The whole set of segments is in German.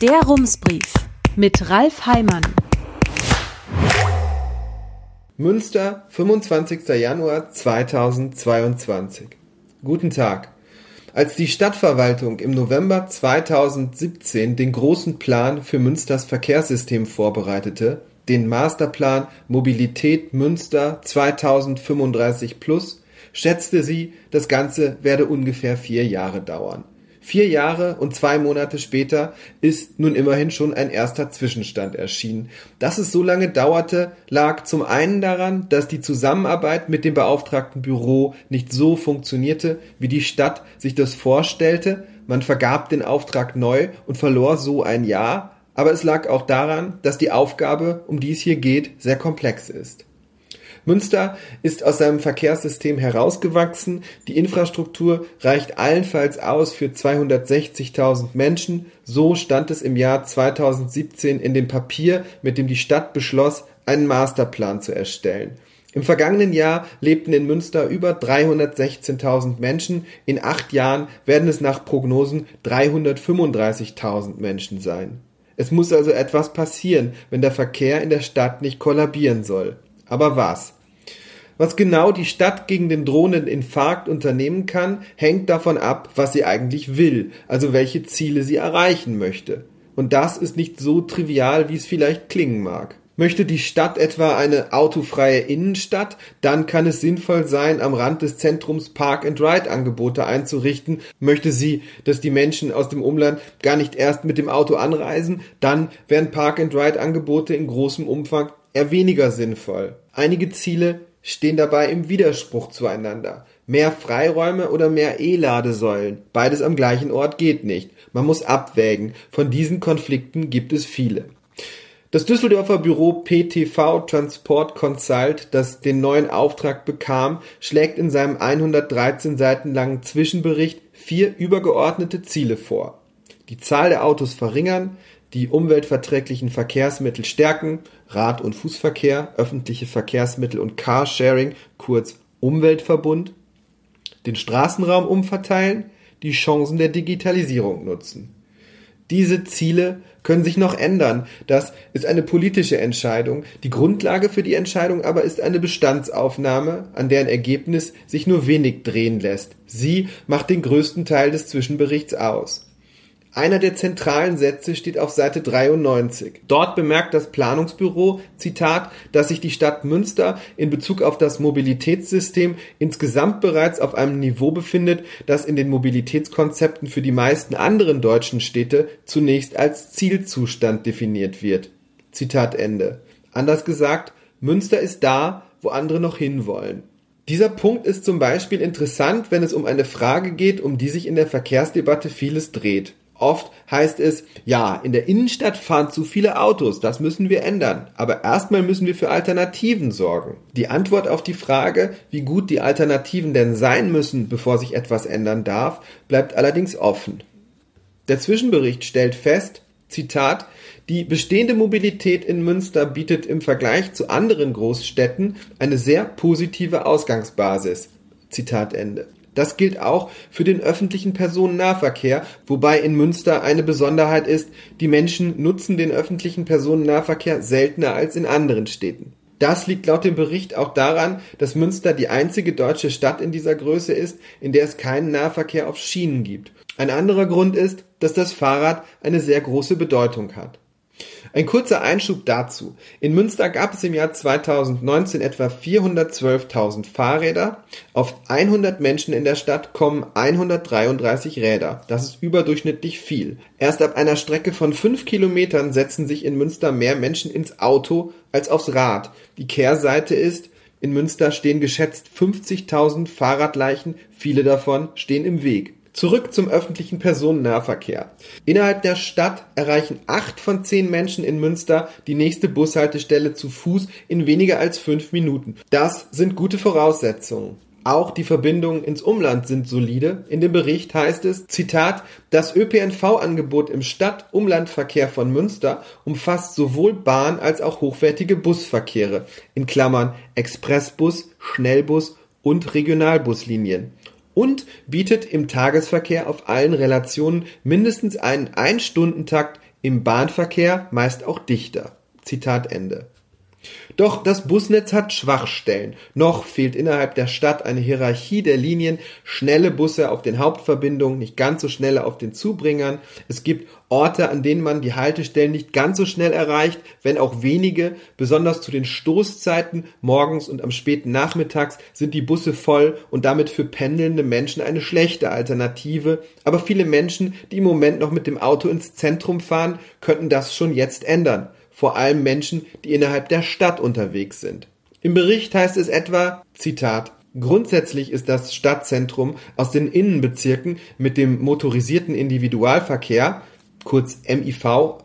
Der Rumsbrief mit Ralf Heimann. Münster, 25. Januar 2022. Guten Tag. Als die Stadtverwaltung im November 2017 den großen Plan für Münsters Verkehrssystem vorbereitete, den Masterplan Mobilität Münster 2035 Plus, schätzte sie, das Ganze werde ungefähr vier Jahre dauern. Vier Jahre und zwei Monate später ist nun immerhin schon ein erster Zwischenstand erschienen. Dass es so lange dauerte, lag zum einen daran, dass die Zusammenarbeit mit dem beauftragten Büro nicht so funktionierte, wie die Stadt sich das vorstellte. Man vergab den Auftrag neu und verlor so ein Jahr, aber es lag auch daran, dass die Aufgabe, um die es hier geht, sehr komplex ist. Münster ist aus seinem Verkehrssystem herausgewachsen. Die Infrastruktur reicht allenfalls aus für 260.000 Menschen. So stand es im Jahr 2017 in dem Papier, mit dem die Stadt beschloss, einen Masterplan zu erstellen. Im vergangenen Jahr lebten in Münster über 316.000 Menschen. In acht Jahren werden es nach Prognosen 335.000 Menschen sein. Es muss also etwas passieren, wenn der Verkehr in der Stadt nicht kollabieren soll. Aber was? Was genau die Stadt gegen den drohenden Infarkt unternehmen kann, hängt davon ab, was sie eigentlich will, also welche Ziele sie erreichen möchte. Und das ist nicht so trivial, wie es vielleicht klingen mag. Möchte die Stadt etwa eine autofreie Innenstadt, dann kann es sinnvoll sein, am Rand des Zentrums Park-and-Ride-Angebote einzurichten. Möchte sie, dass die Menschen aus dem Umland gar nicht erst mit dem Auto anreisen, dann wären Park-and-Ride-Angebote in großem Umfang eher weniger sinnvoll. Einige Ziele stehen dabei im Widerspruch zueinander. Mehr Freiräume oder mehr E-Ladesäulen. Beides am gleichen Ort geht nicht. Man muss abwägen. Von diesen Konflikten gibt es viele. Das Düsseldorfer Büro PTV Transport Consult, das den neuen Auftrag bekam, schlägt in seinem 113 Seiten langen Zwischenbericht vier übergeordnete Ziele vor. Die Zahl der Autos verringern, die umweltverträglichen Verkehrsmittel stärken, Rad- und Fußverkehr, öffentliche Verkehrsmittel und Carsharing, kurz Umweltverbund, den Straßenraum umverteilen, die Chancen der Digitalisierung nutzen. Diese Ziele können sich noch ändern. Das ist eine politische Entscheidung. Die Grundlage für die Entscheidung aber ist eine Bestandsaufnahme, an deren Ergebnis sich nur wenig drehen lässt. Sie macht den größten Teil des Zwischenberichts aus. Einer der zentralen Sätze steht auf Seite 93. Dort bemerkt das Planungsbüro, Zitat, dass sich die Stadt Münster in Bezug auf das Mobilitätssystem insgesamt bereits auf einem Niveau befindet, das in den Mobilitätskonzepten für die meisten anderen deutschen Städte zunächst als Zielzustand definiert wird. Zitat Ende. Anders gesagt, Münster ist da, wo andere noch hinwollen. Dieser Punkt ist zum Beispiel interessant, wenn es um eine Frage geht, um die sich in der Verkehrsdebatte vieles dreht. Oft heißt es, ja, in der Innenstadt fahren zu viele Autos, das müssen wir ändern. Aber erstmal müssen wir für Alternativen sorgen. Die Antwort auf die Frage, wie gut die Alternativen denn sein müssen, bevor sich etwas ändern darf, bleibt allerdings offen. Der Zwischenbericht stellt fest, Zitat, die bestehende Mobilität in Münster bietet im Vergleich zu anderen Großstädten eine sehr positive Ausgangsbasis. Zitat Ende. Das gilt auch für den öffentlichen Personennahverkehr, wobei in Münster eine Besonderheit ist, die Menschen nutzen den öffentlichen Personennahverkehr seltener als in anderen Städten. Das liegt laut dem Bericht auch daran, dass Münster die einzige deutsche Stadt in dieser Größe ist, in der es keinen Nahverkehr auf Schienen gibt. Ein anderer Grund ist, dass das Fahrrad eine sehr große Bedeutung hat. Ein kurzer Einschub dazu. In Münster gab es im Jahr 2019 etwa 412.000 Fahrräder. Auf 100 Menschen in der Stadt kommen 133 Räder. Das ist überdurchschnittlich viel. Erst ab einer Strecke von 5 Kilometern setzen sich in Münster mehr Menschen ins Auto als aufs Rad. Die Kehrseite ist, in Münster stehen geschätzt 50.000 Fahrradleichen, viele davon stehen im Weg. Zurück zum öffentlichen Personennahverkehr. Innerhalb der Stadt erreichen acht von zehn Menschen in Münster die nächste Bushaltestelle zu Fuß in weniger als fünf Minuten. Das sind gute Voraussetzungen. Auch die Verbindungen ins Umland sind solide. In dem Bericht heißt es, Zitat, das ÖPNV-Angebot im Stadt-Umlandverkehr von Münster umfasst sowohl Bahn- als auch hochwertige Busverkehre, in Klammern Expressbus, Schnellbus und Regionalbuslinien und bietet im Tagesverkehr auf allen Relationen mindestens einen Ein-Stunden-Takt im Bahnverkehr meist auch dichter. Zitat Ende. Doch das Busnetz hat Schwachstellen. Noch fehlt innerhalb der Stadt eine Hierarchie der Linien, schnelle Busse auf den Hauptverbindungen, nicht ganz so schnelle auf den Zubringern. Es gibt Orte, an denen man die Haltestellen nicht ganz so schnell erreicht, wenn auch wenige. Besonders zu den Stoßzeiten morgens und am späten Nachmittags sind die Busse voll und damit für pendelnde Menschen eine schlechte Alternative. Aber viele Menschen, die im Moment noch mit dem Auto ins Zentrum fahren, könnten das schon jetzt ändern vor allem Menschen, die innerhalb der Stadt unterwegs sind. Im Bericht heißt es etwa, Zitat, Grundsätzlich ist das Stadtzentrum aus den Innenbezirken mit dem motorisierten Individualverkehr, kurz MIV,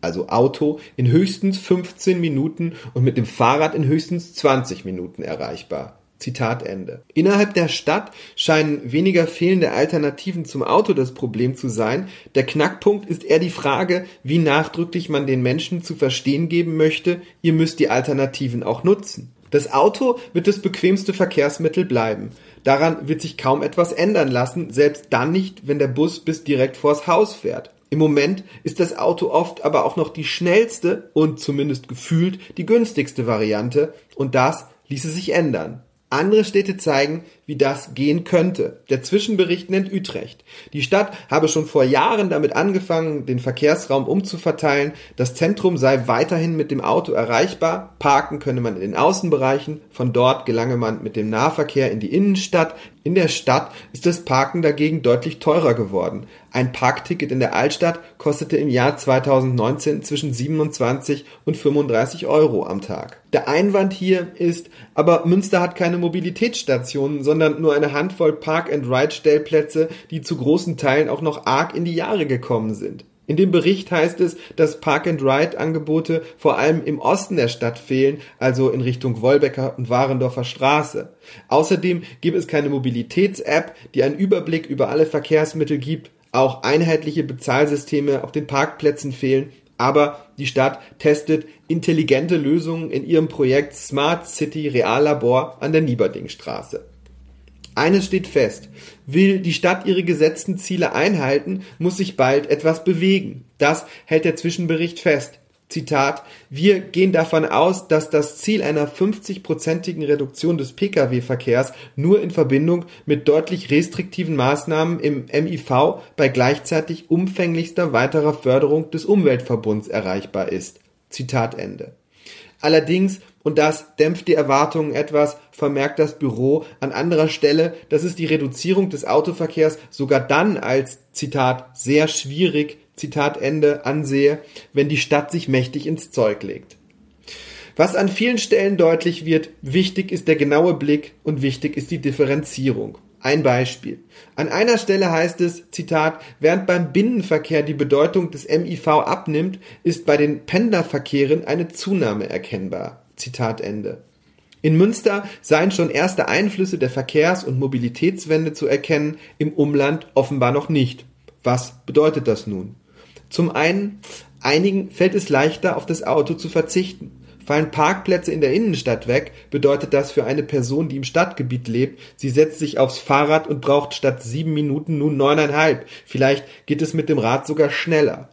also Auto, in höchstens 15 Minuten und mit dem Fahrrad in höchstens 20 Minuten erreichbar. Zitat Ende. Innerhalb der Stadt scheinen weniger fehlende Alternativen zum Auto das Problem zu sein. Der Knackpunkt ist eher die Frage, wie nachdrücklich man den Menschen zu verstehen geben möchte, ihr müsst die Alternativen auch nutzen. Das Auto wird das bequemste Verkehrsmittel bleiben. Daran wird sich kaum etwas ändern lassen, selbst dann nicht, wenn der Bus bis direkt vors Haus fährt. Im Moment ist das Auto oft aber auch noch die schnellste und zumindest gefühlt die günstigste Variante und das ließe sich ändern. Andere Städte zeigen, wie das gehen könnte. Der Zwischenbericht nennt Utrecht. Die Stadt habe schon vor Jahren damit angefangen, den Verkehrsraum umzuverteilen. Das Zentrum sei weiterhin mit dem Auto erreichbar. Parken könne man in den Außenbereichen. Von dort gelange man mit dem Nahverkehr in die Innenstadt. In der Stadt ist das Parken dagegen deutlich teurer geworden. Ein Parkticket in der Altstadt kostete im Jahr 2019 zwischen 27 und 35 Euro am Tag. Der Einwand hier ist, aber Münster hat keine Mobilitätsstationen, sondern nur eine Handvoll Park-and-Ride-Stellplätze, die zu großen Teilen auch noch arg in die Jahre gekommen sind. In dem Bericht heißt es, dass Park-and-Ride-Angebote vor allem im Osten der Stadt fehlen, also in Richtung Wolbecker und Warendorfer Straße. Außerdem gibt es keine Mobilitäts-App, die einen Überblick über alle Verkehrsmittel gibt. Auch einheitliche Bezahlsysteme auf den Parkplätzen fehlen. Aber die Stadt testet intelligente Lösungen in ihrem Projekt Smart City Reallabor an der Nieberdingstraße. Eines steht fest. Will die Stadt ihre gesetzten Ziele einhalten, muss sich bald etwas bewegen. Das hält der Zwischenbericht fest. Zitat, wir gehen davon aus, dass das Ziel einer 50-prozentigen Reduktion des Pkw-Verkehrs nur in Verbindung mit deutlich restriktiven Maßnahmen im MIV bei gleichzeitig umfänglichster weiterer Förderung des Umweltverbunds erreichbar ist. Zitat Ende. Allerdings und das dämpft die Erwartungen etwas, vermerkt das Büro an anderer Stelle, dass es die Reduzierung des Autoverkehrs sogar dann als, Zitat, sehr schwierig, Zitat Ende, ansehe, wenn die Stadt sich mächtig ins Zeug legt. Was an vielen Stellen deutlich wird, wichtig ist der genaue Blick und wichtig ist die Differenzierung. Ein Beispiel. An einer Stelle heißt es, Zitat, während beim Binnenverkehr die Bedeutung des MIV abnimmt, ist bei den Pendlerverkehren eine Zunahme erkennbar. Zitat Ende. In Münster seien schon erste Einflüsse der Verkehrs- und Mobilitätswende zu erkennen, im Umland offenbar noch nicht. Was bedeutet das nun? Zum einen, einigen fällt es leichter, auf das Auto zu verzichten. Fallen Parkplätze in der Innenstadt weg, bedeutet das für eine Person, die im Stadtgebiet lebt, sie setzt sich aufs Fahrrad und braucht statt sieben Minuten nun neuneinhalb. Vielleicht geht es mit dem Rad sogar schneller.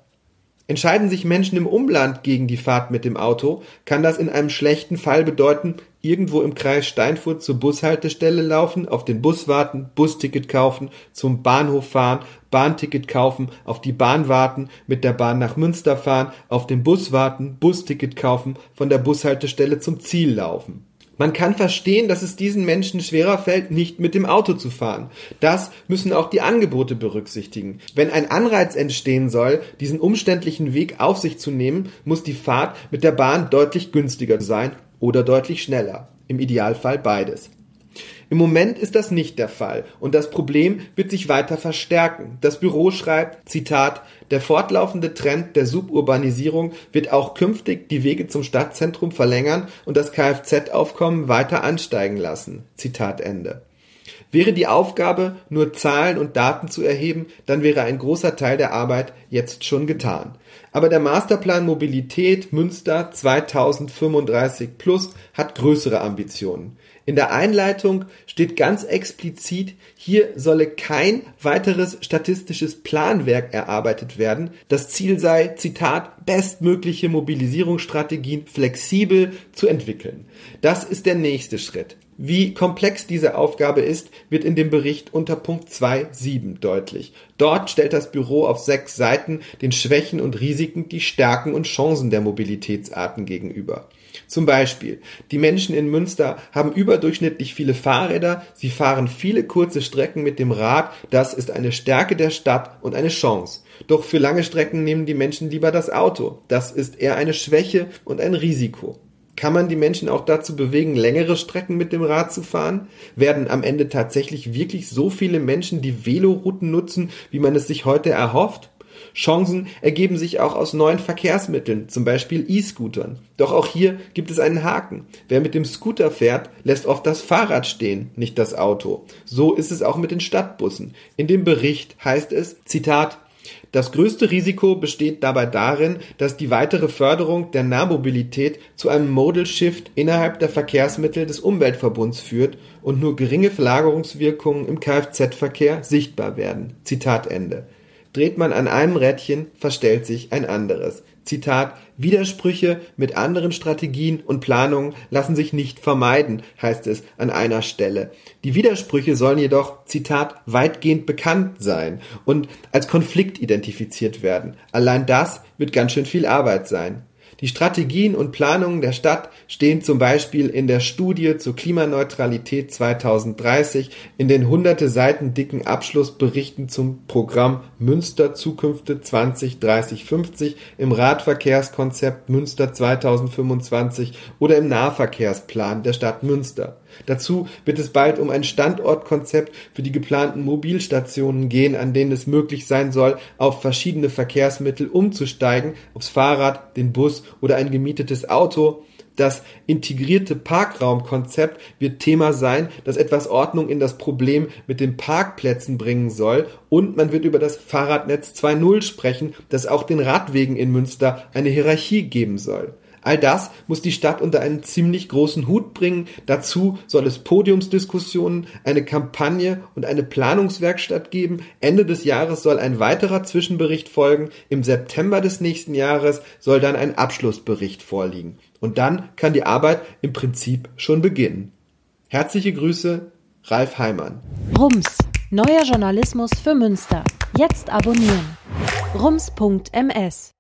Entscheiden sich Menschen im Umland gegen die Fahrt mit dem Auto, kann das in einem schlechten Fall bedeuten, irgendwo im Kreis Steinfurt zur Bushaltestelle laufen, auf den Bus warten, Busticket kaufen, zum Bahnhof fahren, Bahnticket kaufen, auf die Bahn warten, mit der Bahn nach Münster fahren, auf den Bus warten, Busticket kaufen, von der Bushaltestelle zum Ziel laufen. Man kann verstehen, dass es diesen Menschen schwerer fällt, nicht mit dem Auto zu fahren. Das müssen auch die Angebote berücksichtigen. Wenn ein Anreiz entstehen soll, diesen umständlichen Weg auf sich zu nehmen, muss die Fahrt mit der Bahn deutlich günstiger sein oder deutlich schneller. Im Idealfall beides. Im Moment ist das nicht der Fall und das Problem wird sich weiter verstärken. Das Büro schreibt, Zitat, der fortlaufende Trend der Suburbanisierung wird auch künftig die Wege zum Stadtzentrum verlängern und das Kfz-Aufkommen weiter ansteigen lassen. Zitat Ende. Wäre die Aufgabe, nur Zahlen und Daten zu erheben, dann wäre ein großer Teil der Arbeit jetzt schon getan. Aber der Masterplan Mobilität Münster 2035 Plus hat größere Ambitionen. In der Einleitung steht ganz explizit, hier solle kein weiteres statistisches Planwerk erarbeitet werden. Das Ziel sei, Zitat, bestmögliche Mobilisierungsstrategien flexibel zu entwickeln. Das ist der nächste Schritt. Wie komplex diese Aufgabe ist, wird in dem Bericht unter Punkt 2.7 deutlich. Dort stellt das Büro auf sechs Seiten den Schwächen und Risiken die Stärken und Chancen der Mobilitätsarten gegenüber. Zum Beispiel, die Menschen in Münster haben überdurchschnittlich viele Fahrräder, sie fahren viele kurze Strecken mit dem Rad, das ist eine Stärke der Stadt und eine Chance. Doch für lange Strecken nehmen die Menschen lieber das Auto, das ist eher eine Schwäche und ein Risiko. Kann man die Menschen auch dazu bewegen, längere Strecken mit dem Rad zu fahren? Werden am Ende tatsächlich wirklich so viele Menschen die Velorouten nutzen, wie man es sich heute erhofft? Chancen ergeben sich auch aus neuen Verkehrsmitteln, zum Beispiel E-Scootern. Doch auch hier gibt es einen Haken. Wer mit dem Scooter fährt, lässt oft das Fahrrad stehen, nicht das Auto. So ist es auch mit den Stadtbussen. In dem Bericht heißt es, Zitat, das größte Risiko besteht dabei darin, dass die weitere Förderung der Nahmobilität zu einem Modal Shift innerhalb der Verkehrsmittel des Umweltverbunds führt und nur geringe Verlagerungswirkungen im Kfz-Verkehr sichtbar werden. Zitat Ende. Dreht man an einem Rädchen, verstellt sich ein anderes. Zitat, Widersprüche mit anderen Strategien und Planungen lassen sich nicht vermeiden, heißt es an einer Stelle. Die Widersprüche sollen jedoch, Zitat, weitgehend bekannt sein und als Konflikt identifiziert werden. Allein das wird ganz schön viel Arbeit sein. Die Strategien und Planungen der Stadt stehen zum Beispiel in der Studie zur Klimaneutralität 2030, in den hunderte Seiten dicken Abschlussberichten zum Programm Münster Zukünfte 2030-50, im Radverkehrskonzept Münster 2025 oder im Nahverkehrsplan der Stadt Münster. Dazu wird es bald um ein Standortkonzept für die geplanten Mobilstationen gehen, an denen es möglich sein soll, auf verschiedene Verkehrsmittel umzusteigen, aufs Fahrrad, den Bus oder ein gemietetes Auto. Das integrierte Parkraumkonzept wird Thema sein, das etwas Ordnung in das Problem mit den Parkplätzen bringen soll. Und man wird über das Fahrradnetz 2.0 sprechen, das auch den Radwegen in Münster eine Hierarchie geben soll. All das muss die Stadt unter einen ziemlich großen Hut bringen. Dazu soll es Podiumsdiskussionen, eine Kampagne und eine Planungswerkstatt geben. Ende des Jahres soll ein weiterer Zwischenbericht folgen. Im September des nächsten Jahres soll dann ein Abschlussbericht vorliegen. Und dann kann die Arbeit im Prinzip schon beginnen. Herzliche Grüße, Ralf Heimann. Rums, neuer Journalismus für Münster. Jetzt abonnieren. rums.ms